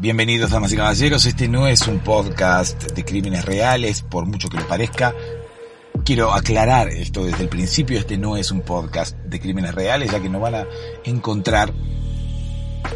Bienvenidos, damas y caballeros. Este no es un podcast de crímenes reales, por mucho que lo parezca. Quiero aclarar esto desde el principio. Este no es un podcast de crímenes reales, ya que no van a encontrar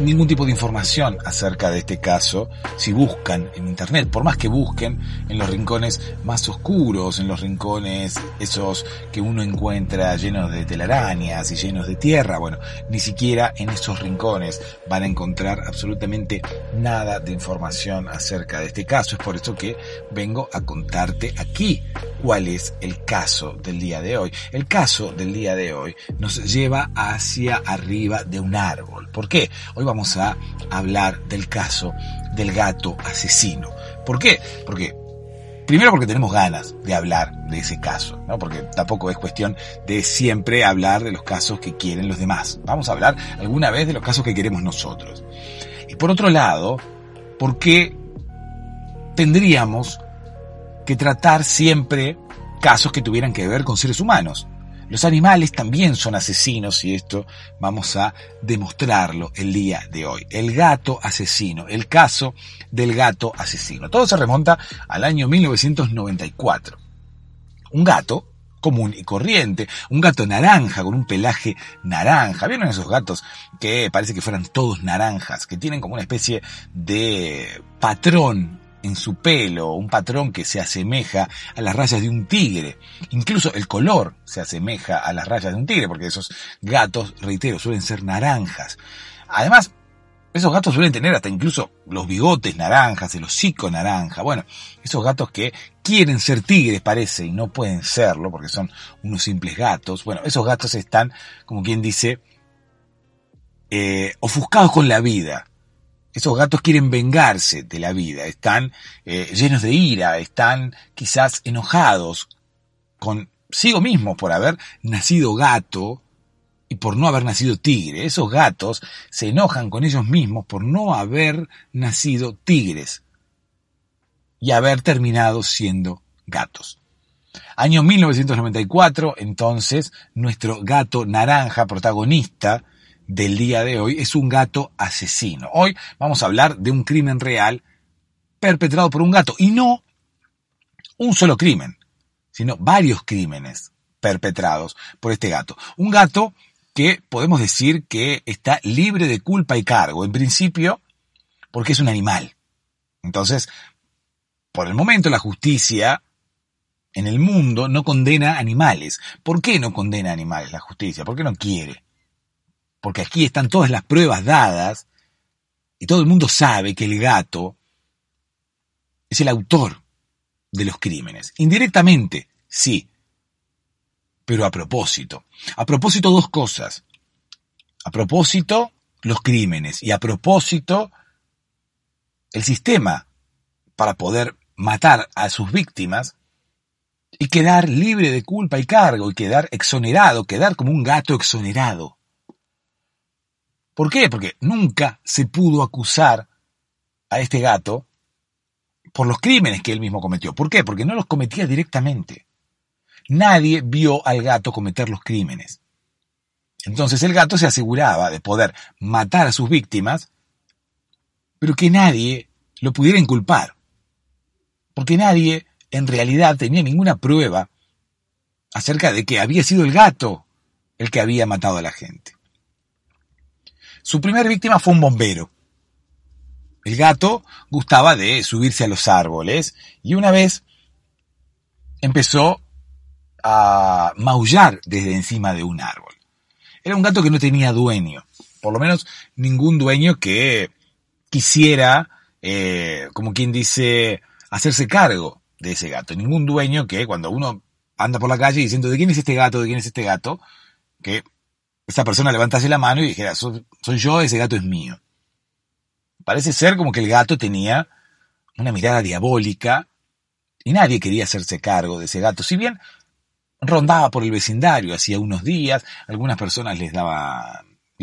ningún tipo de información acerca de este caso si buscan en internet, por más que busquen en los rincones más oscuros, en los rincones esos que uno encuentra llenos de telarañas y llenos de tierra, bueno, ni siquiera en esos rincones van a encontrar absolutamente nada de información acerca de este caso. Es por eso que vengo a contarte aquí cuál es el caso del día de hoy. El caso del día de hoy nos lleva hacia arriba de un árbol. ¿Por qué? Hoy vamos a hablar del caso del gato asesino. ¿Por qué? Porque Primero porque tenemos ganas de hablar de ese caso, ¿no? Porque tampoco es cuestión de siempre hablar de los casos que quieren los demás. Vamos a hablar alguna vez de los casos que queremos nosotros. Y por otro lado, porque tendríamos que tratar siempre casos que tuvieran que ver con seres humanos. Los animales también son asesinos y esto vamos a demostrarlo el día de hoy. El gato asesino, el caso del gato asesino. Todo se remonta al año 1994. Un gato común y corriente, un gato naranja con un pelaje naranja. ¿Vieron esos gatos que parece que fueran todos naranjas, que tienen como una especie de patrón en su pelo, un patrón que se asemeja a las rayas de un tigre. Incluso el color se asemeja a las rayas de un tigre, porque esos gatos, reitero, suelen ser naranjas. Además, esos gatos suelen tener hasta incluso los bigotes naranjas, el hocico naranja. Bueno, esos gatos que quieren ser tigres parece y no pueden serlo porque son unos simples gatos. Bueno, esos gatos están, como quien dice, eh, ofuscados con la vida esos gatos quieren vengarse de la vida, están eh, llenos de ira, están quizás enojados consigo mismos por haber nacido gato y por no haber nacido tigre. Esos gatos se enojan con ellos mismos por no haber nacido tigres y haber terminado siendo gatos. Año 1994, entonces, nuestro gato naranja protagonista del día de hoy es un gato asesino. Hoy vamos a hablar de un crimen real perpetrado por un gato y no un solo crimen, sino varios crímenes perpetrados por este gato. Un gato que podemos decir que está libre de culpa y cargo, en principio porque es un animal. Entonces, por el momento la justicia en el mundo no condena animales. ¿Por qué no condena animales la justicia? ¿Por qué no quiere? Porque aquí están todas las pruebas dadas y todo el mundo sabe que el gato es el autor de los crímenes. Indirectamente, sí, pero a propósito. A propósito dos cosas. A propósito los crímenes y a propósito el sistema para poder matar a sus víctimas y quedar libre de culpa y cargo y quedar exonerado, quedar como un gato exonerado. ¿Por qué? Porque nunca se pudo acusar a este gato por los crímenes que él mismo cometió. ¿Por qué? Porque no los cometía directamente. Nadie vio al gato cometer los crímenes. Entonces el gato se aseguraba de poder matar a sus víctimas, pero que nadie lo pudiera inculpar. Porque nadie en realidad tenía ninguna prueba acerca de que había sido el gato el que había matado a la gente. Su primera víctima fue un bombero. El gato gustaba de subirse a los árboles y una vez empezó a maullar desde encima de un árbol. Era un gato que no tenía dueño, por lo menos ningún dueño que quisiera, eh, como quien dice, hacerse cargo de ese gato. Ningún dueño que cuando uno anda por la calle diciendo de quién es este gato, de quién es este gato, que esa persona levantase la mano y dijera, soy, yo, ese gato es mío. Parece ser como que el gato tenía una mirada diabólica y nadie quería hacerse cargo de ese gato. Si bien rondaba por el vecindario hacía unos días, algunas personas le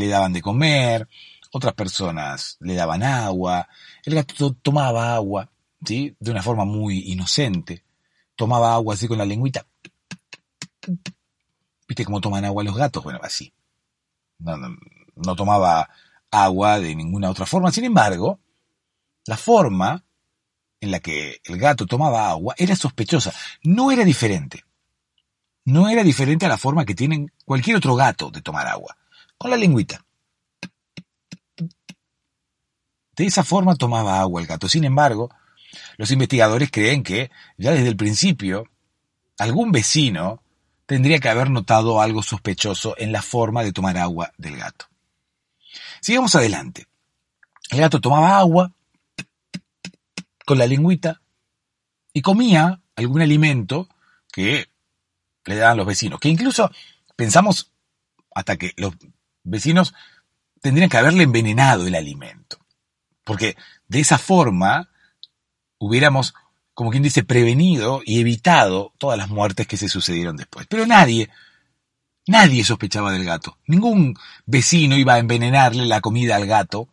daban de comer, otras personas le daban agua, el gato tomaba agua, ¿sí? De una forma muy inocente. Tomaba agua así con la lengüita. ¿Viste cómo toman agua los gatos? Bueno, así. No, tomaba agua de ninguna otra forma. Sin embargo, la forma en la que el gato tomaba agua era sospechosa. No era diferente. No era diferente a la forma que tienen cualquier otro gato de tomar agua. Con la lengüita. De esa forma tomaba agua el gato. Sin embargo, los investigadores creen que ya desde el principio algún vecino tendría que haber notado algo sospechoso en la forma de tomar agua del gato. Sigamos adelante. El gato tomaba agua con la lengüita y comía algún alimento que le daban los vecinos, que incluso pensamos hasta que los vecinos tendrían que haberle envenenado el alimento. Porque de esa forma hubiéramos, como quien dice, prevenido y evitado todas las muertes que se sucedieron después. Pero nadie, nadie sospechaba del gato. Ningún vecino iba a envenenarle la comida al gato,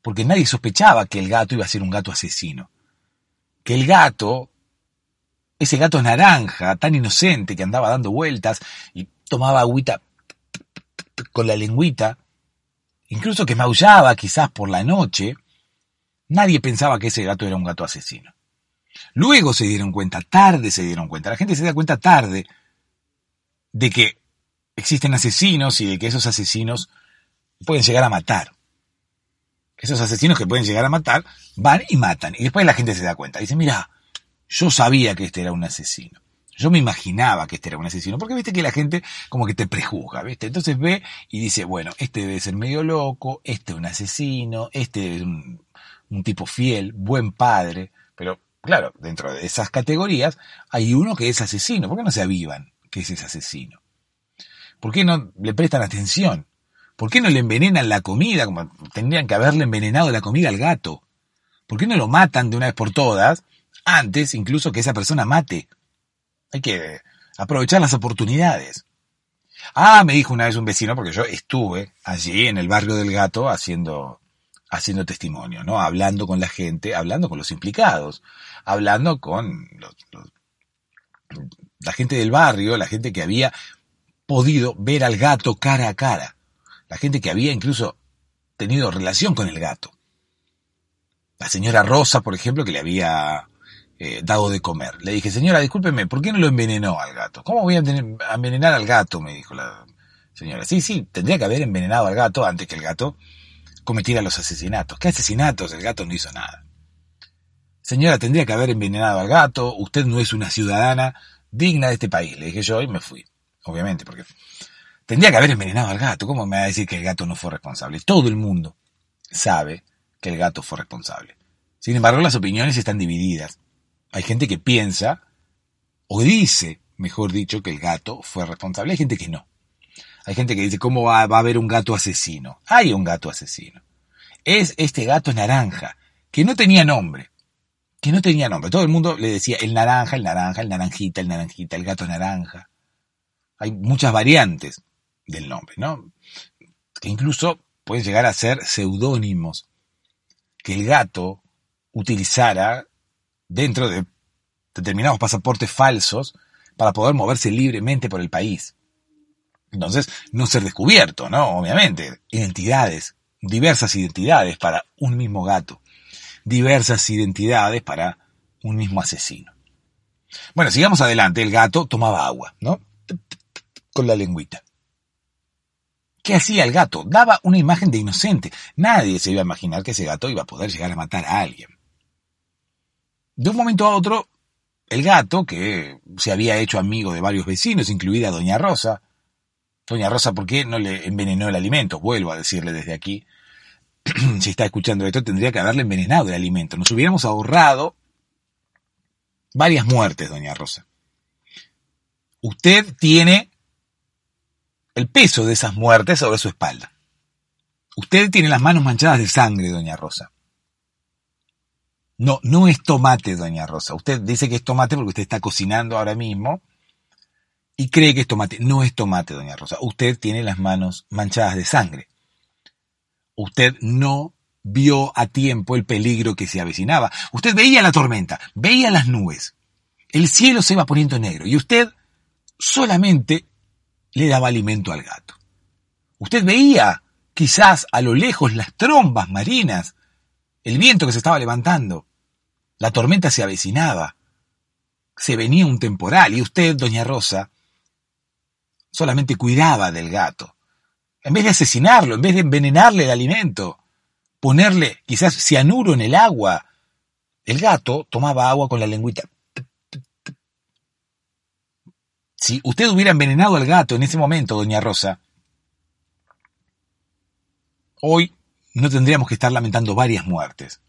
porque nadie sospechaba que el gato iba a ser un gato asesino. Que el gato, ese gato naranja, tan inocente que andaba dando vueltas y tomaba agüita con la lengüita, incluso que maullaba quizás por la noche, Nadie pensaba que ese gato era un gato asesino. Luego se dieron cuenta, tarde se dieron cuenta, la gente se da cuenta tarde de que existen asesinos y de que esos asesinos pueden llegar a matar. Esos asesinos que pueden llegar a matar van y matan. Y después la gente se da cuenta. Dice, mira, yo sabía que este era un asesino. Yo me imaginaba que este era un asesino, porque viste que la gente como que te prejuzga, ¿viste? Entonces ve y dice, bueno, este debe ser medio loco, este es un asesino, este es un, un tipo fiel, buen padre, claro, dentro de esas categorías hay uno que es asesino. ¿Por qué no se avivan que ese es asesino? ¿Por qué no le prestan atención? ¿Por qué no le envenenan la comida como tendrían que haberle envenenado la comida al gato? ¿Por qué no lo matan de una vez por todas antes incluso que esa persona mate? Hay que aprovechar las oportunidades. Ah, me dijo una vez un vecino, porque yo estuve allí en el barrio del gato haciendo haciendo testimonio, ¿no? Hablando con la gente, hablando con los implicados, hablando con la gente del barrio, la gente que había podido ver al gato cara a cara, la gente que había incluso tenido relación con el gato. La señora Rosa, por ejemplo, que le había eh, dado de comer. Le dije, señora, discúlpeme, ¿por qué no lo envenenó al gato? ¿Cómo voy a envenenar al gato? Me dijo la señora. Sí, sí, tendría que haber envenenado al gato antes que el gato cometiera los asesinatos. ¿Qué asesinatos? El gato no hizo nada. Señora, tendría que haber envenenado al gato, usted no es una ciudadana digna de este país, le dije yo y me fui, obviamente, porque tendría que haber envenenado al gato. ¿Cómo me va a decir que el gato no fue responsable? Todo el mundo sabe que el gato fue responsable. Sin embargo, las opiniones están divididas. Hay gente que piensa, o dice, mejor dicho, que el gato fue responsable. Hay gente que no. Hay gente que dice, ¿cómo va, a haber un gato asesino? Hay un gato asesino. Es este gato naranja, que no tenía nombre. Que no tenía nombre. Todo el mundo le decía el naranja, el naranja, el naranjita, el naranjita, el gato naranja. Hay muchas variantes del nombre, ¿no? Que incluso pueden llegar a ser seudónimos. Que el gato utilizara dentro de determinados pasaportes falsos para poder moverse libremente por el país. Entonces, no ser descubierto, ¿no? Obviamente. Identidades, diversas identidades para un mismo gato. Diversas identidades para un mismo asesino. Bueno, sigamos adelante. El gato tomaba agua, ¿no? Con la lengüita. ¿Qué hacía el gato? Daba una imagen de inocente. Nadie se iba a imaginar que ese gato iba a poder llegar a matar a alguien. De un momento a otro, el gato, que se había hecho amigo de varios vecinos, incluida Doña Rosa, Doña Rosa, ¿por qué no le envenenó el alimento? Vuelvo a decirle desde aquí. si está escuchando esto, tendría que haberle envenenado el alimento. Nos hubiéramos ahorrado varias muertes, doña Rosa. Usted tiene el peso de esas muertes sobre su espalda. Usted tiene las manos manchadas de sangre, doña Rosa. No, no es tomate, doña Rosa. Usted dice que es tomate porque usted está cocinando ahora mismo y cree que es tomate. No es tomate, doña Rosa. Usted tiene las manos manchadas de sangre. Usted no vio a tiempo el peligro que se avecinaba. Usted veía la tormenta, veía las nubes. El cielo se iba poniendo negro y usted solamente le daba alimento al gato. Usted veía quizás a lo lejos las trombas marinas, el viento que se estaba levantando. La tormenta se avecinaba. Se venía un temporal y usted, doña Rosa, solamente cuidaba del gato. En vez de asesinarlo, en vez de envenenarle el alimento, ponerle quizás cianuro en el agua, el gato tomaba agua con la lengüita. Si usted hubiera envenenado al gato en ese momento, doña Rosa, hoy no tendríamos que estar lamentando varias muertes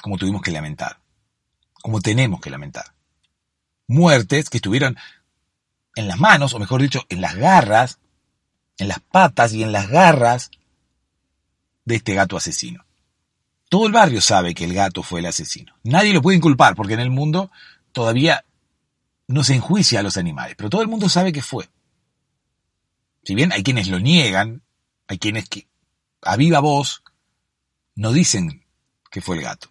como tuvimos que lamentar, como tenemos que lamentar. Muertes que estuvieron en las manos, o mejor dicho, en las garras, en las patas y en las garras de este gato asesino. Todo el barrio sabe que el gato fue el asesino. Nadie lo puede inculpar porque en el mundo todavía no se enjuicia a los animales, pero todo el mundo sabe que fue. Si bien hay quienes lo niegan, hay quienes que a viva voz no dicen que fue el gato.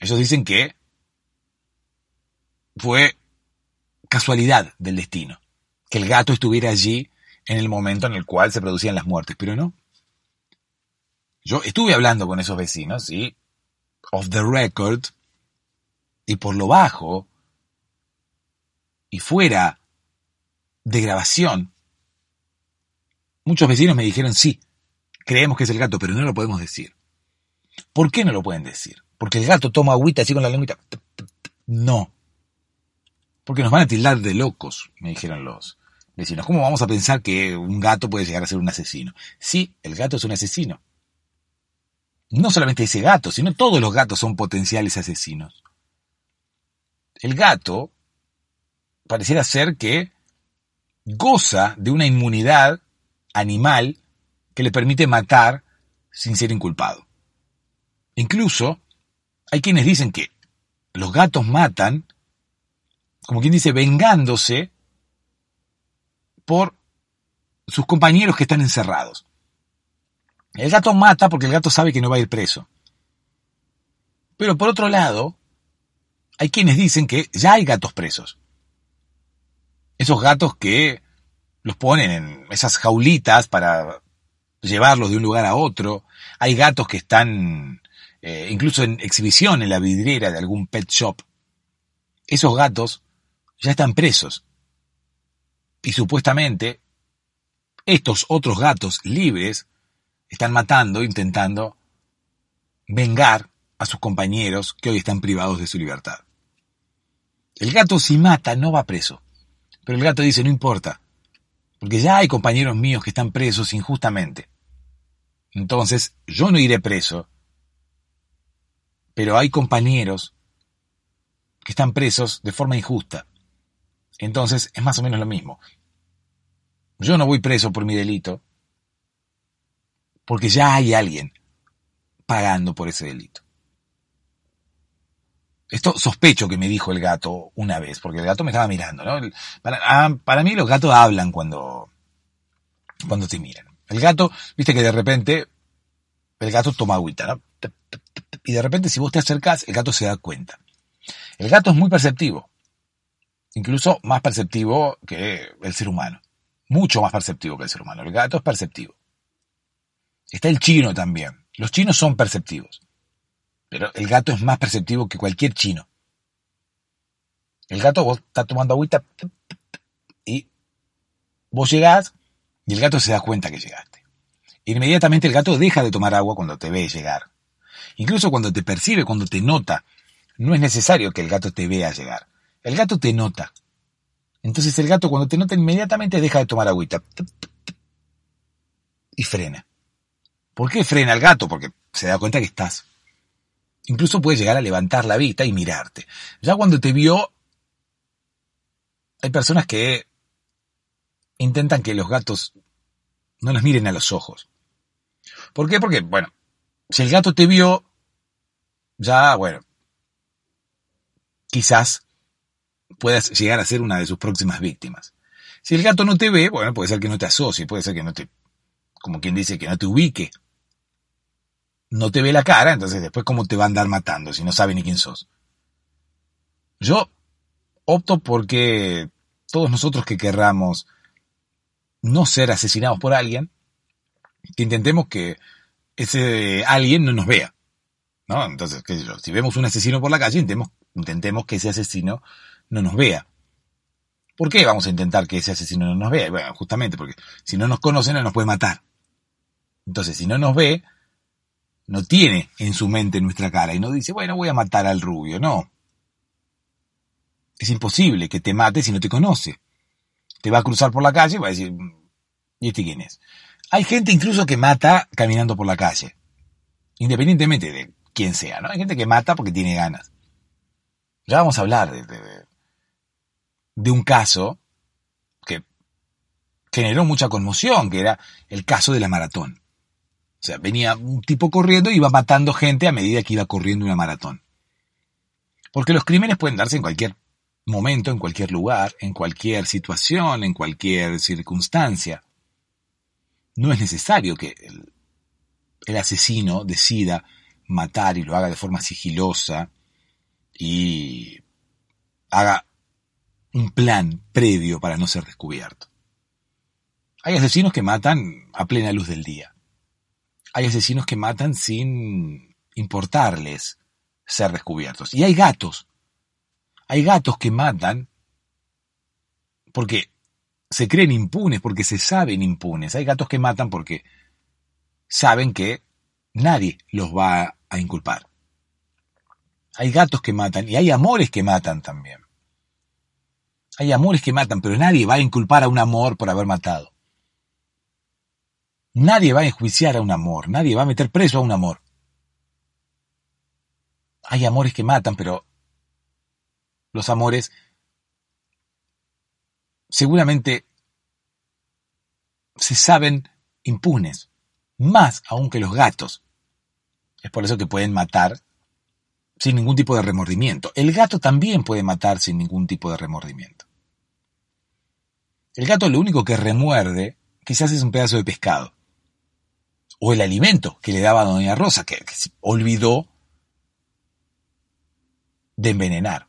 Ellos dicen que fue casualidad del destino, que el gato estuviera allí en el momento en el cual se producían las muertes, pero no. Yo estuve hablando con esos vecinos y, off the record, y por lo bajo, y fuera de grabación, muchos vecinos me dijeron, sí, creemos que es el gato, pero no lo podemos decir. ¿Por qué no lo pueden decir? Porque el gato toma agüita así con la lengüita. No. Porque nos van a tildar de locos, me dijeron los vecinos. ¿Cómo vamos a pensar que un gato puede llegar a ser un asesino? Sí, el gato es un asesino. No solamente ese gato, sino todos los gatos son potenciales asesinos. El gato pareciera ser que goza de una inmunidad animal que le permite matar sin ser inculpado. Incluso hay quienes dicen que los gatos matan, como quien dice, vengándose por sus compañeros que están encerrados. El gato mata porque el gato sabe que no va a ir preso. Pero por otro lado, hay quienes dicen que ya hay gatos presos. Esos gatos que los ponen en esas jaulitas para llevarlos de un lugar a otro. Hay gatos que están eh, incluso en exhibición en la vidriera de algún pet shop, esos gatos ya están presos. Y supuestamente estos otros gatos libres están matando, intentando vengar a sus compañeros que hoy están privados de su libertad. El gato si mata no va preso, pero el gato dice no importa, porque ya hay compañeros míos que están presos injustamente. Entonces yo no iré preso pero hay compañeros que están presos de forma injusta. Entonces es más o menos lo mismo. Yo no voy preso por mi delito, porque ya hay alguien pagando por ese delito. Esto sospecho que me dijo el gato una vez, porque el gato me estaba mirando, ¿no? Para, ah, para mí los gatos hablan cuando, cuando te miran. El gato, viste que de repente el gato toma agüita, ¿no? y de repente si vos te acercás, el gato se da cuenta. El gato es muy perceptivo, incluso más perceptivo que el ser humano, mucho más perceptivo que el ser humano. El gato es perceptivo. Está el chino también. Los chinos son perceptivos, pero el gato es más perceptivo que cualquier chino. El gato, vos estás tomando agüita y vos llegás y el gato se da cuenta que llegaste. Inmediatamente el gato deja de tomar agua cuando te ve llegar. Incluso cuando te percibe, cuando te nota, no es necesario que el gato te vea llegar. El gato te nota. Entonces el gato cuando te nota inmediatamente deja de tomar agüita. Y frena. ¿Por qué frena el gato? Porque se da cuenta que estás. Incluso puede llegar a levantar la vista y mirarte. Ya cuando te vio, hay personas que intentan que los gatos no nos miren a los ojos. ¿Por qué? Porque, bueno, si el gato te vio, ya, bueno, quizás puedas llegar a ser una de sus próximas víctimas. Si el gato no te ve, bueno, puede ser que no te asocie, puede ser que no te, como quien dice, que no te ubique. No te ve la cara, entonces después cómo te va a andar matando si no sabe ni quién sos. Yo opto porque todos nosotros que querramos no ser asesinados por alguien, que intentemos que ese alguien no nos vea. ¿No? Entonces, qué sé yo, si vemos un asesino por la calle, intentemos, intentemos que ese asesino no nos vea. ¿Por qué vamos a intentar que ese asesino no nos vea? Bueno, justamente porque si no nos conoce no nos puede matar. Entonces, si no nos ve, no tiene en su mente nuestra cara y no dice, bueno, voy a matar al rubio. No. Es imposible que te mate si no te conoce. Te va a cruzar por la calle y va a decir, ¿y este quién es? Hay gente incluso que mata caminando por la calle. Independientemente de quién sea, ¿no? Hay gente que mata porque tiene ganas. Ya vamos a hablar de, de un caso que generó mucha conmoción, que era el caso de la maratón. O sea, venía un tipo corriendo y iba matando gente a medida que iba corriendo una maratón. Porque los crímenes pueden darse en cualquier momento, en cualquier lugar, en cualquier situación, en cualquier circunstancia. No es necesario que el, el asesino decida matar y lo haga de forma sigilosa y haga un plan previo para no ser descubierto. Hay asesinos que matan a plena luz del día. Hay asesinos que matan sin importarles ser descubiertos. Y hay gatos. Hay gatos que matan porque se creen impunes, porque se saben impunes. Hay gatos que matan porque saben que nadie los va a inculpar. Hay gatos que matan y hay amores que matan también. Hay amores que matan, pero nadie va a inculpar a un amor por haber matado. Nadie va a enjuiciar a un amor, nadie va a meter preso a un amor. Hay amores que matan, pero los amores seguramente se saben impunes, más aún que los gatos. Es por eso que pueden matar sin ningún tipo de remordimiento. El gato también puede matar sin ningún tipo de remordimiento. El gato lo único que remuerde quizás es un pedazo de pescado. O el alimento que le daba a Doña Rosa, que, se olvidó de envenenar.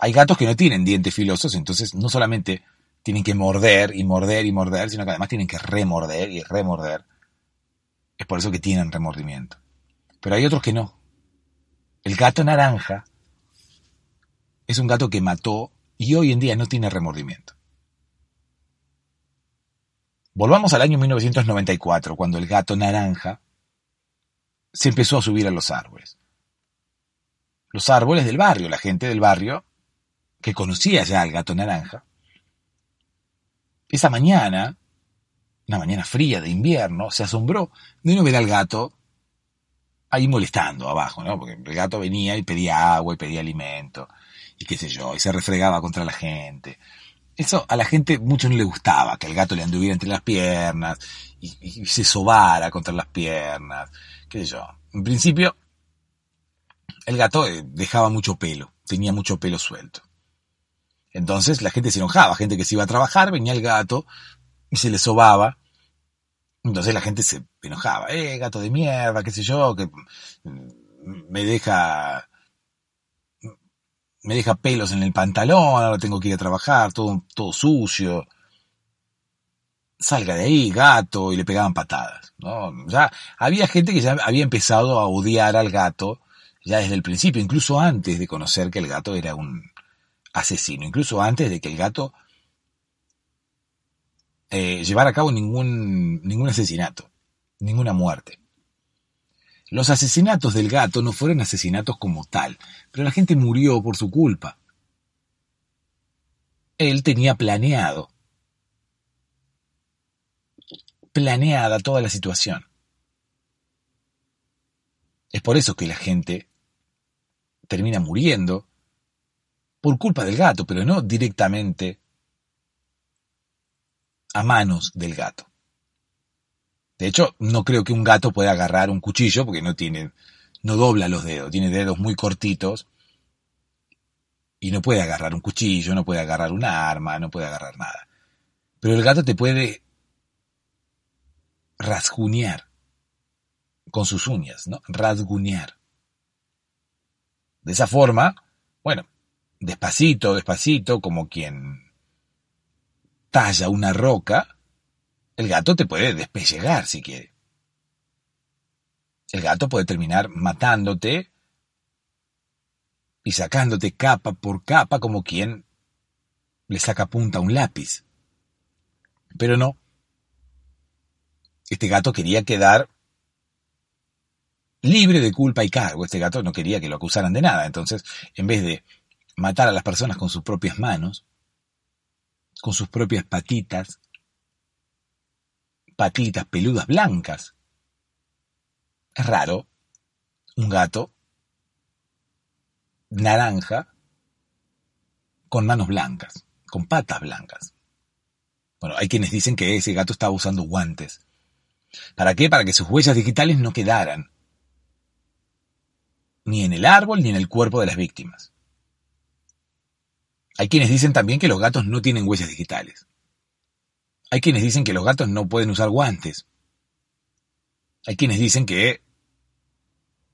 Hay gatos que no tienen dientes filosos, entonces no solamente tienen que morder y morder y morder, sino que además tienen que remorder y remorder. Es por eso que tienen remordimiento. Pero hay otros que no. El gato naranja es un gato que mató y hoy en día no tiene remordimiento. Volvamos al año 1994, cuando el gato naranja se empezó a subir a los árboles. Los árboles del barrio, la gente del barrio, que conocía ya al gato naranja, esa mañana, una mañana fría de invierno, se asombró de no ver al gato ahí molestando abajo, ¿no? Porque el gato venía y pedía agua y pedía alimento y qué sé yo, y se refregaba contra la gente. Eso a la gente mucho no le gustaba, que el gato le anduviera entre las piernas y, se sobara contra las piernas, qué sé yo. En principio, el gato eh, dejaba mucho pelo, tenía mucho pelo suelto. Entonces la gente se enojaba, gente que se iba a trabajar, venía el gato y se le sobaba. Entonces la gente se enojaba, eh, gato de mierda, qué sé yo, que me deja me deja pelos en el pantalón, ahora tengo que ir a trabajar, todo, todo sucio. Salga de ahí, gato, y le pegaban patadas. ¿no? Ya había gente que ya había empezado a odiar al gato ya desde el principio, incluso antes de conocer que el gato era un asesino, incluso antes de que el gato eh, llevara a cabo ningún, ningún asesinato, ninguna muerte. Los asesinatos del gato no fueron asesinatos como tal, pero la gente murió por su culpa. Él tenía planeado, planeada toda la situación. Es por eso que la gente termina muriendo por culpa del gato, pero no directamente a manos del gato. De hecho, no creo que un gato pueda agarrar un cuchillo porque no tiene, no dobla los dedos, tiene dedos muy cortitos Y no puede agarrar un cuchillo, no puede agarrar una arma, no puede agarrar nada. Pero el gato te puede rasguñar con sus uñas, ¿no? Rasguñar. De esa forma, bueno, despacito, despacito, como quien talla una roca, el gato te puede despellegar si quiere. El gato puede terminar matándote y sacándote capa por capa como quien le saca punta a un lápiz. Pero no. Este gato quería quedar libre de culpa y cargo. Este gato no quería que lo acusaran de nada. Entonces, en vez de matar a las personas con sus propias manos, con sus propias patitas, patitas peludas blancas, es raro un gato naranja con manos blancas, con patas blancas. Bueno, hay quienes dicen que ese gato estaba usando guantes. ¿Para qué? Para que sus huellas digitales no quedaran ni en el árbol ni en el cuerpo de las víctimas. Hay quienes dicen también que los gatos no tienen huellas digitales. Hay quienes dicen que los gatos no pueden usar guantes. Hay quienes dicen que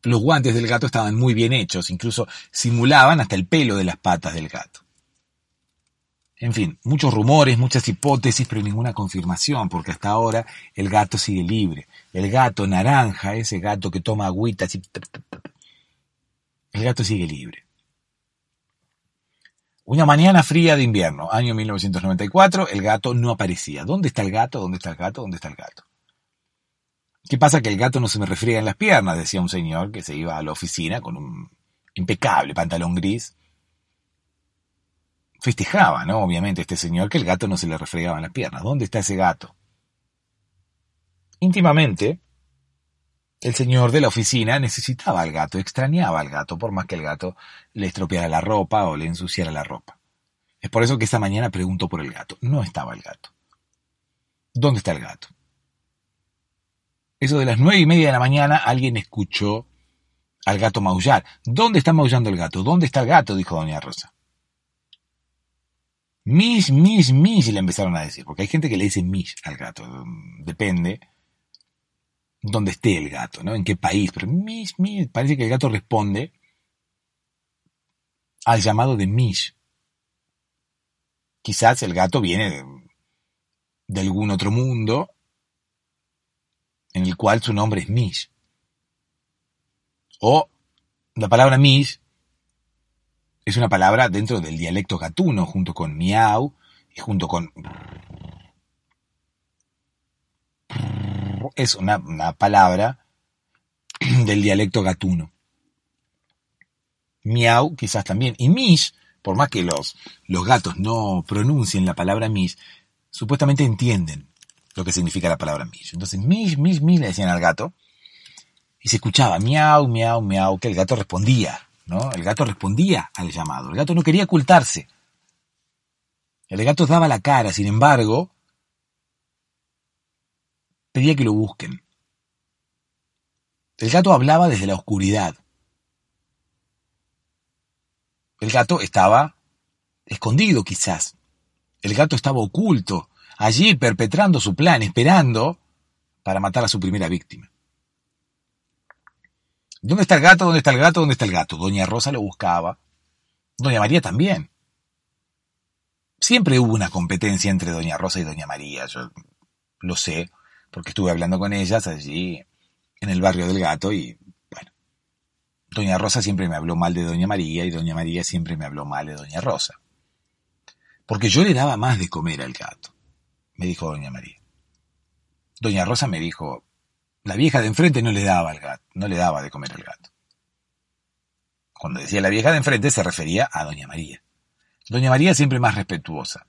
los guantes del gato estaban muy bien hechos, incluso simulaban hasta el pelo de las patas del gato. En fin, muchos rumores, muchas hipótesis, pero ninguna confirmación, porque hasta ahora el gato sigue libre. El gato naranja, ese gato que toma agüita así, el gato sigue libre. Una mañana fría de invierno, año 1994, el gato no aparecía. ¿Dónde está el gato? ¿Dónde está el gato? ¿Dónde está el gato? ¿Qué pasa? Que el gato no se me refriega en las piernas, decía un señor que se iba a la oficina con un impecable pantalón gris. Festejaba, ¿no? Obviamente, este señor que el gato no se le refregaba en las piernas. ¿Dónde está ese gato? Íntimamente, el señor de la oficina necesitaba al gato, extrañaba al gato, por más que el gato le estropeara la ropa o le ensuciara la ropa. Es por eso que esta mañana preguntó por el gato. No estaba el gato. ¿Dónde está el gato? Eso de las nueve y media de la mañana alguien escuchó al gato maullar. ¿Dónde está maullando el gato? ¿Dónde está el gato? dijo doña Rosa. Mish, mish, mish, le empezaron a decir, porque hay gente que le dice mish al gato. Depende dónde esté el gato, ¿no? En qué país, pero Mish, Mish, parece que el gato responde al llamado de Mish. Quizás el gato viene de, algún otro mundo en el cual su nombre es Mish. O la palabra Mish es una palabra dentro del dialecto gatuno, junto con miau y junto con es una, palabra del dialecto gatuno. Miau quizás también. Y mish, por más que los, los gatos no pronuncien la palabra mish, supuestamente entienden lo que significa la palabra mish. Entonces, mish, mish, mish le decían al gato. Y se escuchaba miau, miau, miau, que el gato respondía, ¿no? El gato respondía al llamado. El gato no quería ocultarse. El gato daba la cara, sin embargo, pedía que lo busquen. El gato hablaba desde la oscuridad. El gato estaba escondido quizás. El gato estaba oculto, allí perpetrando su plan, esperando para matar a su primera víctima. ¿Dónde está el gato? ¿Dónde está el gato? ¿Dónde está el gato? Doña Rosa lo buscaba. Doña María también. Siempre hubo una competencia entre Doña Rosa y Doña María, yo lo sé porque estuve hablando con ellas allí en el barrio del gato y bueno, Doña Rosa siempre me habló mal de Doña María y Doña María siempre me habló mal de Doña Rosa. Porque yo le daba más de comer al gato, me dijo Doña María. Doña Rosa me dijo, la vieja de enfrente no le daba al gato, no le daba de comer al gato. Cuando decía la vieja de enfrente se refería a Doña María. Doña María siempre más respetuosa.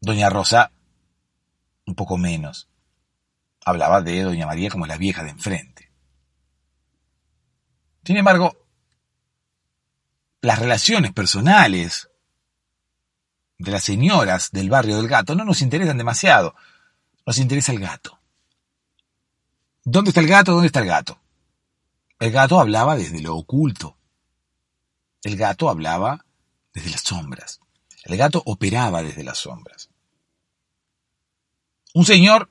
Doña Rosa un poco menos hablaba de Doña María como la vieja de enfrente. Sin embargo, las relaciones personales de las señoras del barrio del gato no nos interesan demasiado. Nos interesa el gato. ¿Dónde está el gato? ¿Dónde está el gato? El gato hablaba desde lo oculto. El gato hablaba desde las sombras. El gato operaba desde las sombras. Un señor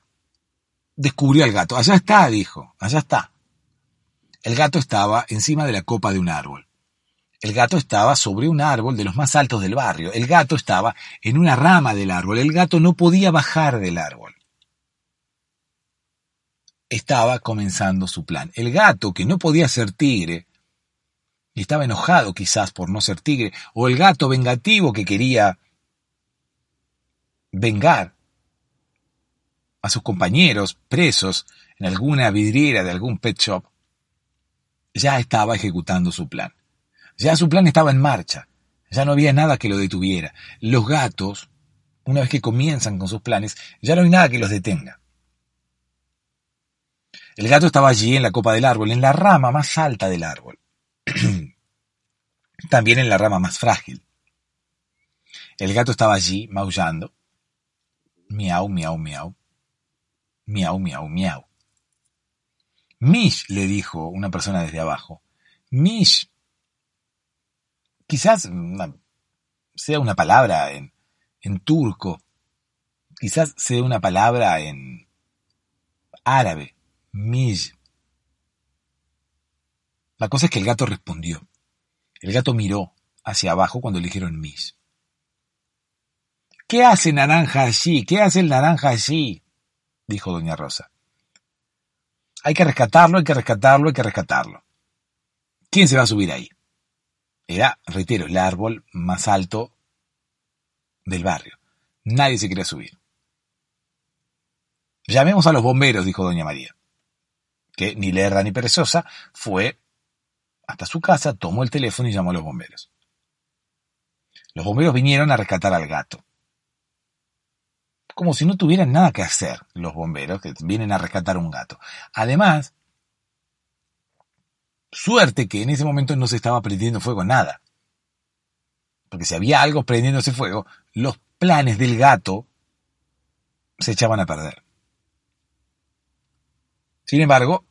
descubrió al gato. Allá está, dijo, allá está. El gato estaba encima de la copa de un árbol. El gato estaba sobre un árbol de los más altos del barrio. El gato estaba en una rama del árbol. El gato no podía bajar del árbol. Estaba comenzando su plan. El gato, que no podía ser tigre, y estaba enojado quizás por no ser tigre, o el gato vengativo que quería vengar a sus compañeros presos en alguna vidriera de algún pet shop, ya estaba ejecutando su plan. Ya su plan estaba en marcha. Ya no había nada que lo detuviera. Los gatos, una vez que comienzan con sus planes, ya no hay nada que los detenga. El gato estaba allí en la copa del árbol, en la rama más alta del árbol. También en la rama más frágil. El gato estaba allí, maullando. Miau, miau, miau. Miau, miau, miau. Mish, le dijo una persona desde abajo. Mish. Quizás sea una palabra en, en turco. Quizás sea una palabra en árabe. Mish. La cosa es que el gato respondió. El gato miró hacia abajo cuando le dijeron Mish. ¿Qué hace naranja allí? ¿Qué hace el naranja allí? Dijo doña Rosa. Hay que rescatarlo, hay que rescatarlo, hay que rescatarlo. ¿Quién se va a subir ahí? Era, reitero, el árbol más alto del barrio. Nadie se quería subir. Llamemos a los bomberos, dijo doña María, que ni lerda ni perezosa fue hasta su casa, tomó el teléfono y llamó a los bomberos. Los bomberos vinieron a rescatar al gato. Como si no tuvieran nada que hacer los bomberos que vienen a rescatar un gato. Además, suerte que en ese momento no se estaba prendiendo fuego nada. Porque si había algo prendiéndose fuego, los planes del gato se echaban a perder. Sin embargo,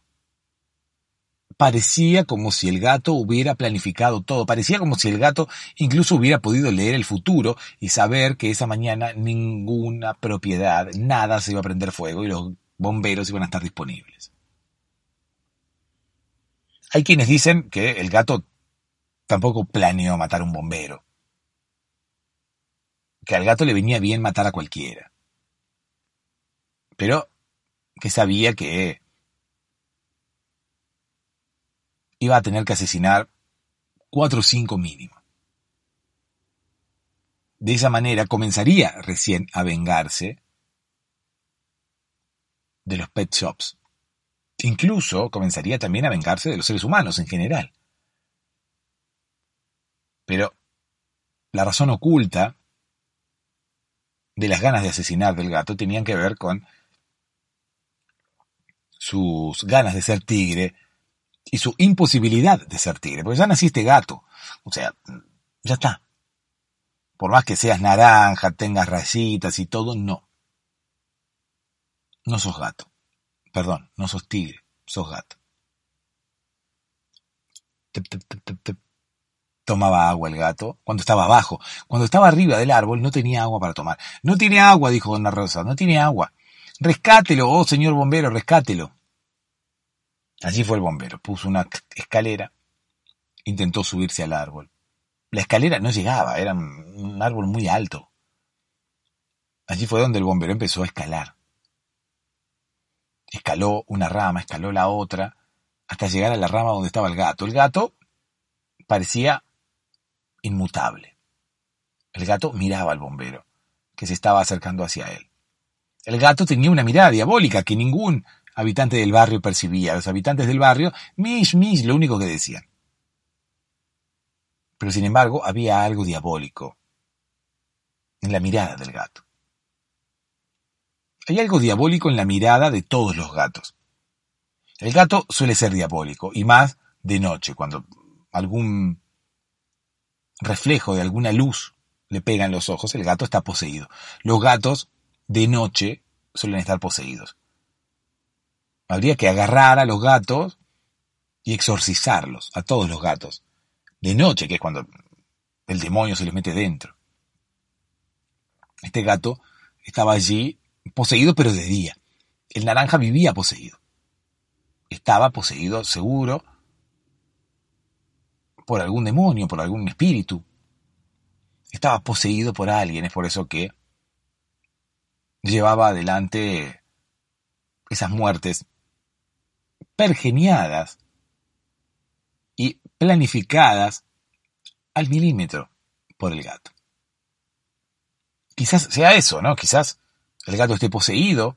parecía como si el gato hubiera planificado todo, parecía como si el gato incluso hubiera podido leer el futuro y saber que esa mañana ninguna propiedad, nada se iba a prender fuego y los bomberos iban a estar disponibles. Hay quienes dicen que el gato tampoco planeó matar a un bombero, que al gato le venía bien matar a cualquiera, pero que sabía que iba a tener que asesinar cuatro o cinco mínimo. De esa manera comenzaría recién a vengarse de los pet shops. Incluso comenzaría también a vengarse de los seres humanos en general. Pero la razón oculta de las ganas de asesinar del gato tenían que ver con sus ganas de ser tigre y su imposibilidad de ser tigre, porque ya naciste gato, o sea, ya está. Por más que seas naranja, tengas rayitas y todo, no. No sos gato. Perdón, no sos tigre, sos gato. Tomaba agua el gato cuando estaba abajo. Cuando estaba arriba del árbol no tenía agua para tomar. No tiene agua, dijo Dona Rosa, no tiene agua. Rescátelo, oh señor bombero, rescátelo. Allí fue el bombero, puso una escalera, intentó subirse al árbol. La escalera no llegaba, era un árbol muy alto. Allí fue donde el bombero empezó a escalar. Escaló una rama, escaló la otra, hasta llegar a la rama donde estaba el gato. El gato parecía inmutable. El gato miraba al bombero, que se estaba acercando hacia él. El gato tenía una mirada diabólica que ningún habitante del barrio percibía. Los habitantes del barrio, mish, mish, lo único que decían. Pero sin embargo, había algo diabólico en la mirada del gato. Hay algo diabólico en la mirada de todos los gatos. El gato suele ser diabólico, y más de noche, cuando algún reflejo de alguna luz le pega en los ojos, el gato está poseído. Los gatos de noche suelen estar poseídos. Habría que agarrar a los gatos y exorcizarlos, a todos los gatos. De noche, que es cuando el demonio se les mete dentro. Este gato estaba allí poseído pero de día. El naranja vivía poseído. Estaba poseído seguro por algún demonio, por algún espíritu. Estaba poseído por alguien, es por eso que llevaba adelante esas muertes pergeniadas y planificadas al milímetro por el gato. Quizás sea eso, ¿no? Quizás el gato esté poseído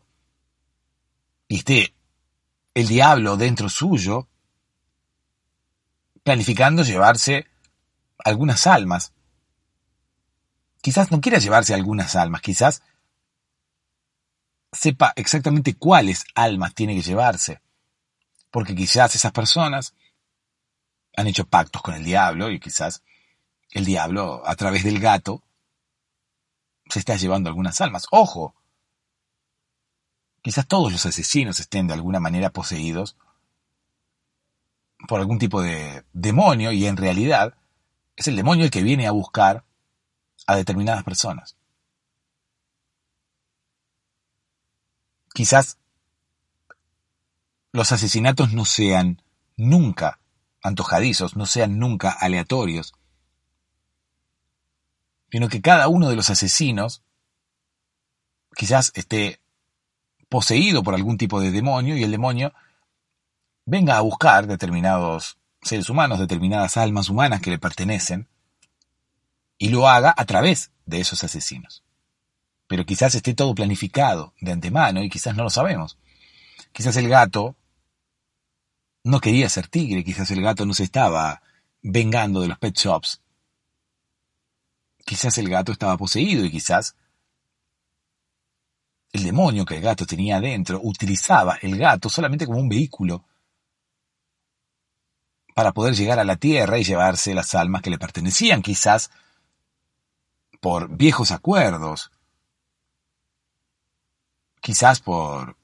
y esté el diablo dentro suyo planificando llevarse algunas almas. Quizás no quiera llevarse algunas almas, quizás sepa exactamente cuáles almas tiene que llevarse. Porque quizás esas personas han hecho pactos con el diablo y quizás el diablo, a través del gato, se está llevando algunas almas. Ojo, quizás todos los asesinos estén de alguna manera poseídos por algún tipo de demonio y en realidad es el demonio el que viene a buscar a determinadas personas. Quizás los asesinatos no sean nunca antojadizos, no sean nunca aleatorios, sino que cada uno de los asesinos quizás esté poseído por algún tipo de demonio y el demonio venga a buscar determinados seres humanos, determinadas almas humanas que le pertenecen, y lo haga a través de esos asesinos. Pero quizás esté todo planificado de antemano y quizás no lo sabemos. Quizás el gato no quería ser tigre, quizás el gato no se estaba vengando de los pet shops. Quizás el gato estaba poseído y quizás el demonio que el gato tenía adentro utilizaba el gato solamente como un vehículo para poder llegar a la tierra y llevarse las almas que le pertenecían, quizás por viejos acuerdos, quizás por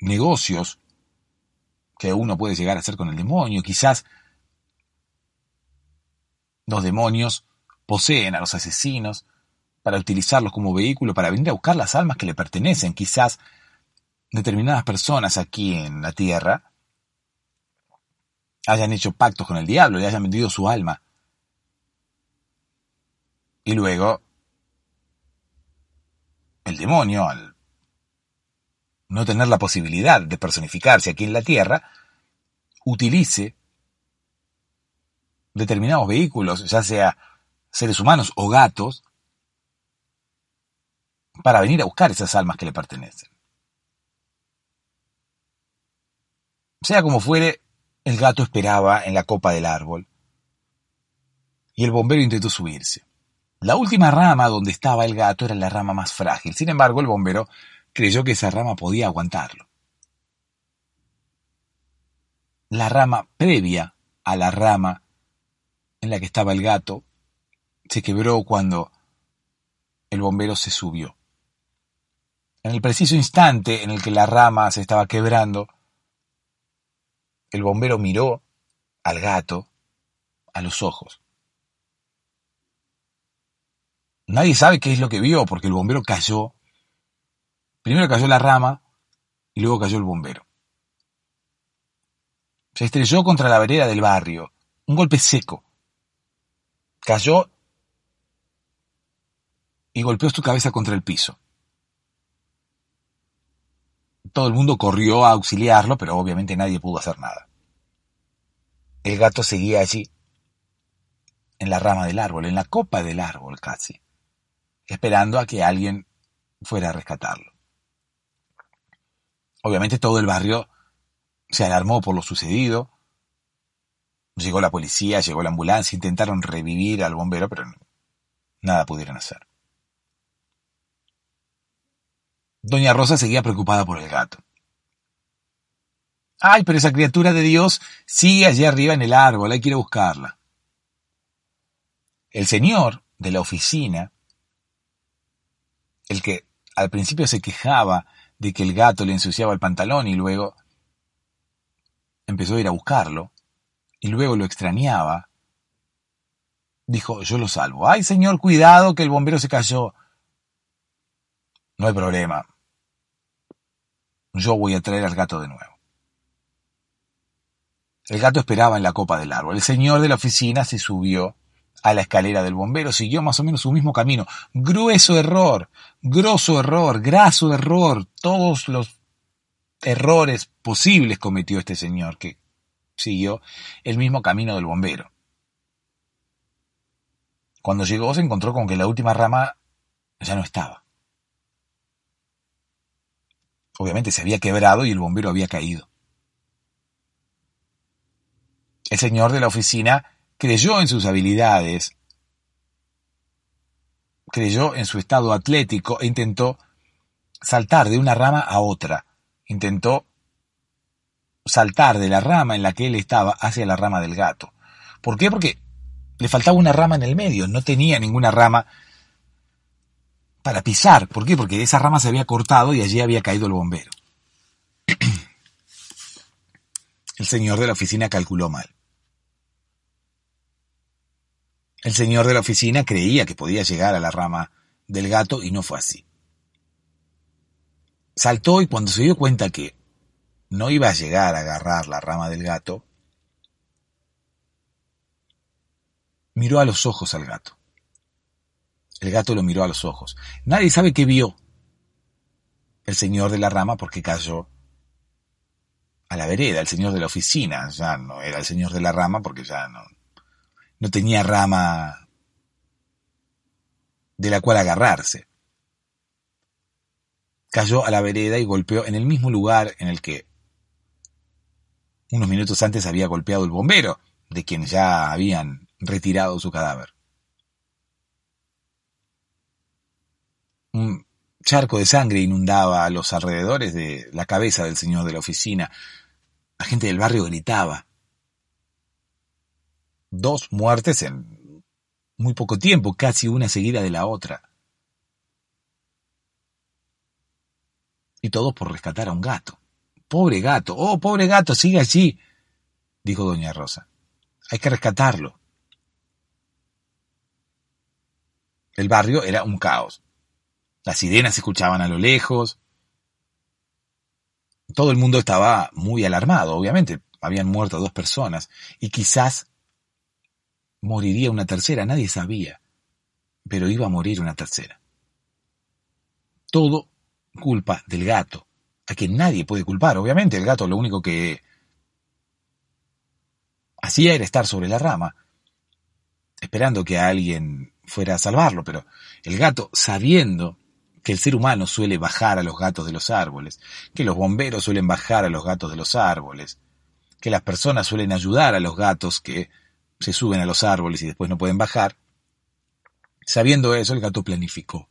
negocios que uno puede llegar a hacer con el demonio, quizás los demonios poseen a los asesinos para utilizarlos como vehículo para venir a buscar las almas que le pertenecen, quizás determinadas personas aquí en la tierra hayan hecho pactos con el diablo, le hayan vendido su alma. Y luego, el demonio, al no tener la posibilidad de personificarse aquí en la tierra, utilice determinados vehículos, ya sea seres humanos o gatos, para venir a buscar esas almas que le pertenecen. Sea como fuere, el gato esperaba en la copa del árbol y el bombero intentó subirse. La última rama donde estaba el gato era la rama más frágil. Sin embargo, el bombero creyó que esa rama podía aguantarlo. La rama previa a la rama en la que estaba el gato se quebró cuando el bombero se subió. En el preciso instante en el que la rama se estaba quebrando, el bombero miró al gato a los ojos. Nadie sabe qué es lo que vio porque el bombero cayó. Primero cayó la rama y luego cayó el bombero. Se estrelló contra la vereda del barrio. Un golpe seco. Cayó y golpeó su cabeza contra el piso. Todo el mundo corrió a auxiliarlo, pero obviamente nadie pudo hacer nada. El gato seguía allí, en la rama del árbol, en la copa del árbol casi, esperando a que alguien fuera a rescatarlo. Obviamente todo el barrio se alarmó por lo sucedido. Llegó la policía, llegó la ambulancia, intentaron revivir al bombero, pero nada pudieron hacer. Doña Rosa seguía preocupada por el gato. Ay, pero esa criatura de Dios sigue allí arriba en el árbol, hay que ir a buscarla. El señor de la oficina, el que al principio se quejaba de que el gato le ensuciaba el pantalón y luego empezó a ir a buscarlo, y luego lo extrañaba, dijo, yo lo salvo. Ay, señor, cuidado, que el bombero se cayó. No hay problema. Yo voy a traer al gato de nuevo. El gato esperaba en la copa del árbol. El señor de la oficina se subió a la escalera del bombero, siguió más o menos su mismo camino. Grueso error, grosso error, graso error, todos los errores posibles cometió este señor que siguió el mismo camino del bombero. Cuando llegó se encontró con que la última rama ya no estaba. Obviamente se había quebrado y el bombero había caído. El señor de la oficina creyó en sus habilidades, creyó en su estado atlético e intentó saltar de una rama a otra. Intentó saltar de la rama en la que él estaba hacia la rama del gato. ¿Por qué? Porque le faltaba una rama en el medio, no tenía ninguna rama para pisar. ¿Por qué? Porque esa rama se había cortado y allí había caído el bombero. El señor de la oficina calculó mal. El señor de la oficina creía que podía llegar a la rama del gato y no fue así. Saltó y cuando se dio cuenta que no iba a llegar a agarrar la rama del gato, miró a los ojos al gato. El gato lo miró a los ojos. Nadie sabe qué vio el señor de la rama porque cayó a la vereda, el señor de la oficina. Ya no era el señor de la rama porque ya no, no tenía rama de la cual agarrarse. Cayó a la vereda y golpeó en el mismo lugar en el que unos minutos antes había golpeado el bombero, de quien ya habían retirado su cadáver. Un charco de sangre inundaba a los alrededores de la cabeza del señor de la oficina. La gente del barrio gritaba. Dos muertes en muy poco tiempo, casi una seguida de la otra. Y todo por rescatar a un gato. Pobre gato, oh, pobre gato, sigue allí, dijo doña Rosa. Hay que rescatarlo. El barrio era un caos. Las sirenas se escuchaban a lo lejos. Todo el mundo estaba muy alarmado, obviamente. Habían muerto dos personas y quizás moriría una tercera, nadie sabía. Pero iba a morir una tercera. Todo culpa del gato, a quien nadie puede culpar. Obviamente el gato lo único que hacía era estar sobre la rama, esperando que alguien fuera a salvarlo, pero el gato, sabiendo que el ser humano suele bajar a los gatos de los árboles, que los bomberos suelen bajar a los gatos de los árboles, que las personas suelen ayudar a los gatos que se suben a los árboles y después no pueden bajar, sabiendo eso el gato planificó.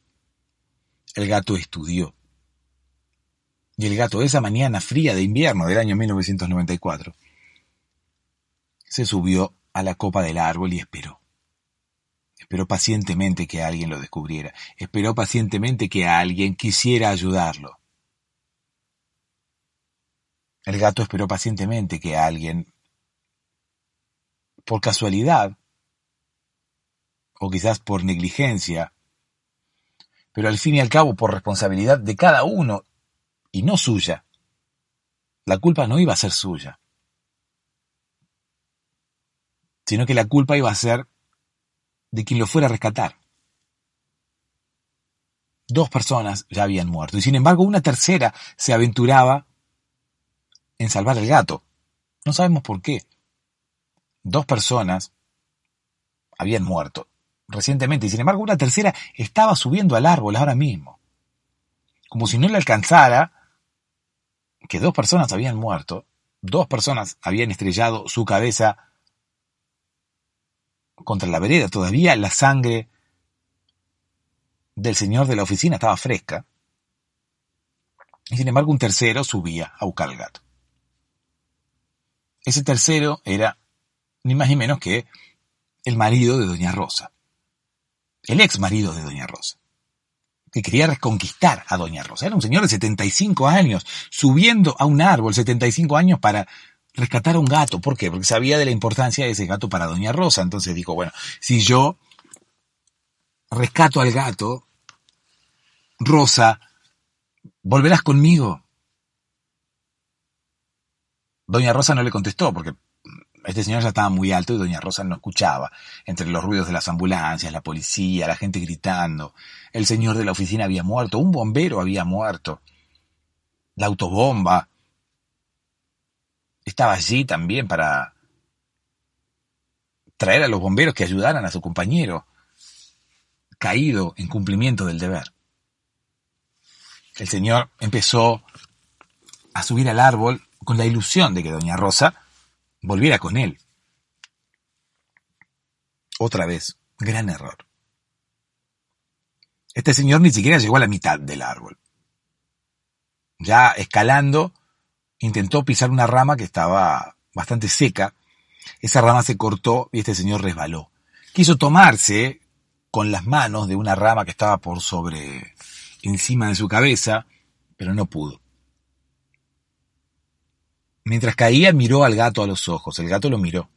El gato estudió. Y el gato esa mañana fría de invierno del año 1994 se subió a la copa del árbol y esperó. Esperó pacientemente que alguien lo descubriera. Esperó pacientemente que alguien quisiera ayudarlo. El gato esperó pacientemente que alguien, por casualidad, o quizás por negligencia, pero al fin y al cabo por responsabilidad de cada uno y no suya, la culpa no iba a ser suya, sino que la culpa iba a ser de quien lo fuera a rescatar. Dos personas ya habían muerto y sin embargo una tercera se aventuraba en salvar al gato. No sabemos por qué. Dos personas habían muerto recientemente y sin embargo una tercera estaba subiendo al árbol ahora mismo. Como si no le alcanzara que dos personas habían muerto, dos personas habían estrellado su cabeza contra la vereda. Todavía la sangre del señor de la oficina estaba fresca. Y sin embargo un tercero subía a buscar al. Ese tercero era ni más ni menos que el marido de Doña Rosa. El ex marido de Doña Rosa. Que quería reconquistar a Doña Rosa. Era un señor de 75 años, subiendo a un árbol, 75 años para rescatar a un gato. ¿Por qué? Porque sabía de la importancia de ese gato para Doña Rosa. Entonces dijo, bueno, si yo rescato al gato, Rosa, ¿volverás conmigo? Doña Rosa no le contestó porque este señor ya estaba muy alto y Doña Rosa no escuchaba, entre los ruidos de las ambulancias, la policía, la gente gritando. El señor de la oficina había muerto, un bombero había muerto, la autobomba estaba allí también para traer a los bomberos que ayudaran a su compañero, caído en cumplimiento del deber. El señor empezó a subir al árbol con la ilusión de que Doña Rosa volviera con él. Otra vez, gran error. Este señor ni siquiera llegó a la mitad del árbol. Ya escalando, intentó pisar una rama que estaba bastante seca. Esa rama se cortó y este señor resbaló. Quiso tomarse con las manos de una rama que estaba por sobre encima de su cabeza, pero no pudo. Mientras caía miró al gato a los ojos. El gato lo miró.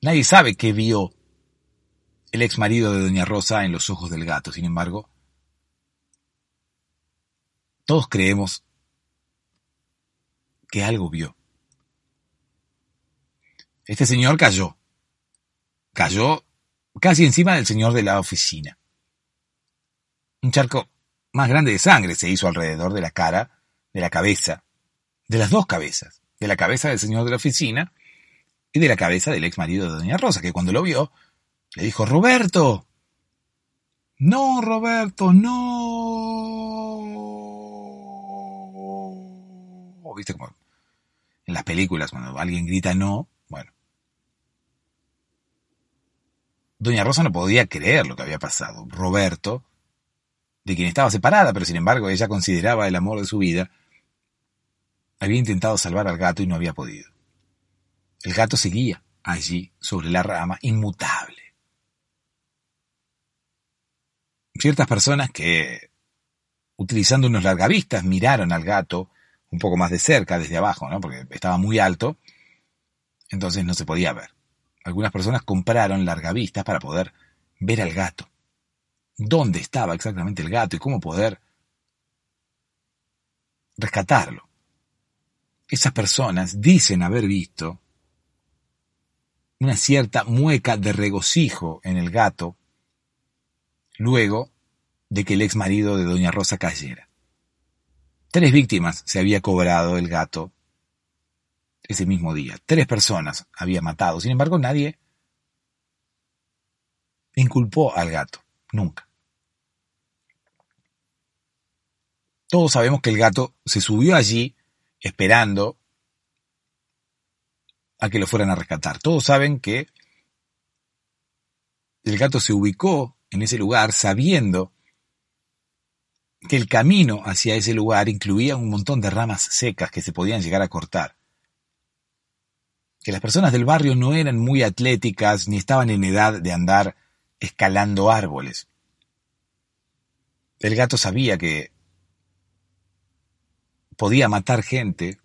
Nadie sabe qué vio el ex marido de Doña Rosa en los ojos del gato. Sin embargo, todos creemos que algo vio. Este señor cayó. Cayó casi encima del señor de la oficina. Un charco más grande de sangre se hizo alrededor de la cara, de la cabeza, de las dos cabezas de la cabeza del señor de la oficina y de la cabeza del ex marido de Doña Rosa, que cuando lo vio, le dijo, Roberto, no, Roberto, no. ¿Viste como en las películas cuando alguien grita no? Bueno. Doña Rosa no podía creer lo que había pasado. Roberto, de quien estaba separada, pero sin embargo ella consideraba el amor de su vida, había intentado salvar al gato y no había podido. El gato seguía allí, sobre la rama, inmutable. Ciertas personas que, utilizando unos largavistas, miraron al gato un poco más de cerca, desde abajo, ¿no? porque estaba muy alto, entonces no se podía ver. Algunas personas compraron largavistas para poder ver al gato. ¿Dónde estaba exactamente el gato y cómo poder rescatarlo? Esas personas dicen haber visto una cierta mueca de regocijo en el gato luego de que el ex marido de Doña Rosa cayera. Tres víctimas se había cobrado el gato ese mismo día. Tres personas había matado. Sin embargo, nadie inculpó al gato. Nunca. Todos sabemos que el gato se subió allí esperando a que lo fueran a rescatar. Todos saben que el gato se ubicó en ese lugar sabiendo que el camino hacia ese lugar incluía un montón de ramas secas que se podían llegar a cortar. Que las personas del barrio no eran muy atléticas ni estaban en edad de andar escalando árboles. El gato sabía que podía matar gente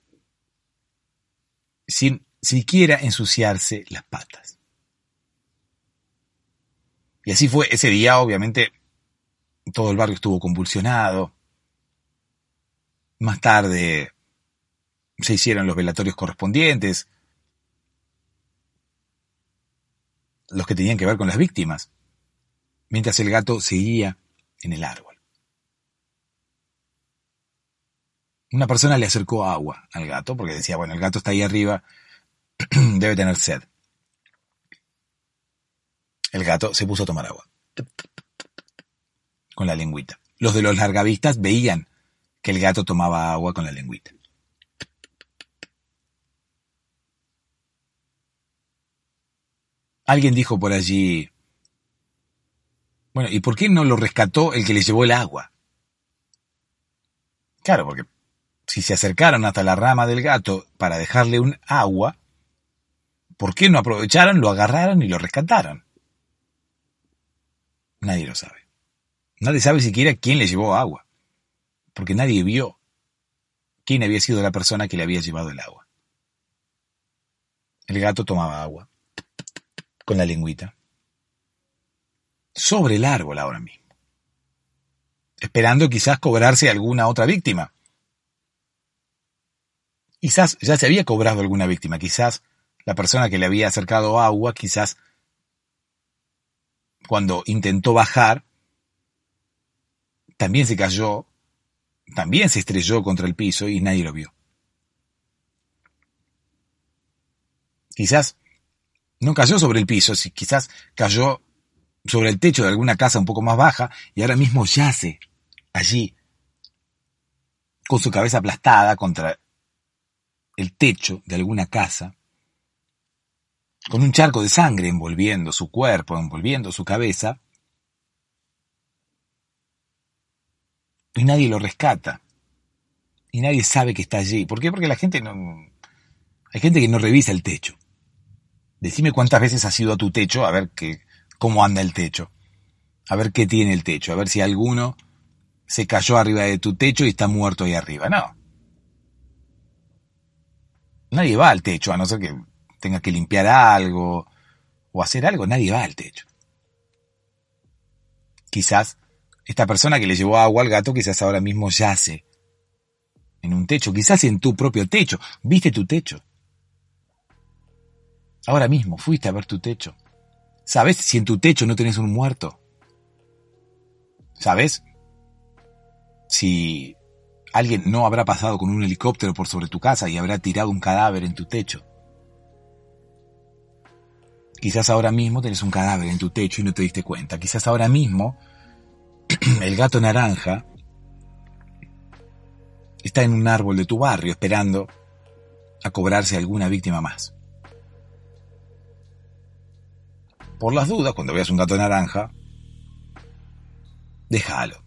sin siquiera ensuciarse las patas. Y así fue ese día, obviamente, todo el barrio estuvo convulsionado. Más tarde se hicieron los velatorios correspondientes, los que tenían que ver con las víctimas, mientras el gato seguía en el árbol. Una persona le acercó agua al gato porque decía, bueno, el gato está ahí arriba, debe tener sed. El gato se puso a tomar agua. Con la lengüita. Los de los largavistas veían que el gato tomaba agua con la lengüita. Alguien dijo por allí, bueno, ¿y por qué no lo rescató el que le llevó el agua? Claro, porque si se acercaron hasta la rama del gato para dejarle un agua, ¿por qué no aprovecharon, lo agarraron y lo rescataron? Nadie lo sabe. Nadie sabe siquiera quién le llevó agua, porque nadie vio quién había sido la persona que le había llevado el agua. El gato tomaba agua con la lengüita sobre el árbol ahora mismo, esperando quizás cobrarse alguna otra víctima. Quizás ya se había cobrado alguna víctima, quizás la persona que le había acercado agua, quizás cuando intentó bajar, también se cayó, también se estrelló contra el piso y nadie lo vio. Quizás no cayó sobre el piso, quizás cayó sobre el techo de alguna casa un poco más baja y ahora mismo yace allí con su cabeza aplastada contra el techo de alguna casa, con un charco de sangre envolviendo su cuerpo, envolviendo su cabeza, y nadie lo rescata, y nadie sabe que está allí. ¿Por qué? Porque la gente no... Hay gente que no revisa el techo. Decime cuántas veces has ido a tu techo a ver qué, cómo anda el techo, a ver qué tiene el techo, a ver si alguno se cayó arriba de tu techo y está muerto ahí arriba. No. Nadie va al techo, a no ser que tenga que limpiar algo o hacer algo, nadie va al techo. Quizás esta persona que le llevó agua al gato, quizás ahora mismo yace en un techo, quizás en tu propio techo. ¿Viste tu techo? Ahora mismo fuiste a ver tu techo. ¿Sabes si en tu techo no tenés un muerto? ¿Sabes? Si alguien no habrá pasado con un helicóptero por sobre tu casa y habrá tirado un cadáver en tu techo. Quizás ahora mismo tenés un cadáver en tu techo y no te diste cuenta. Quizás ahora mismo el gato naranja está en un árbol de tu barrio esperando a cobrarse alguna víctima más. Por las dudas, cuando veas un gato naranja, déjalo.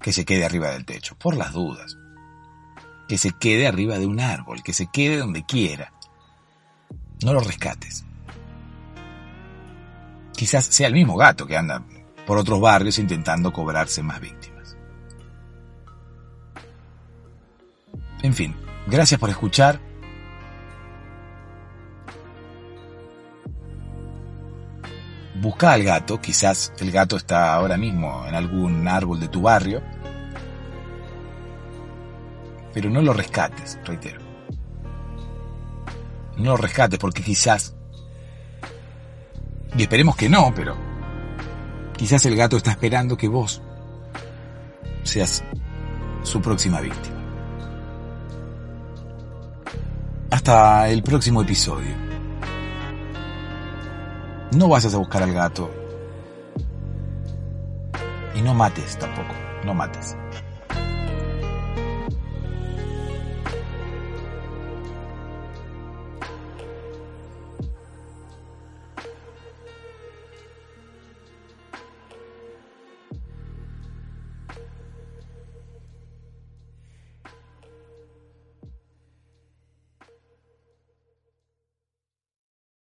Que se quede arriba del techo, por las dudas. Que se quede arriba de un árbol, que se quede donde quiera. No lo rescates. Quizás sea el mismo gato que anda por otros barrios intentando cobrarse más víctimas. En fin, gracias por escuchar. Busca al gato, quizás el gato está ahora mismo en algún árbol de tu barrio, pero no lo rescates, reitero. No lo rescates porque quizás, y esperemos que no, pero quizás el gato está esperando que vos seas su próxima víctima. Hasta el próximo episodio. No vayas a buscar al gato. Y no mates tampoco, no mates.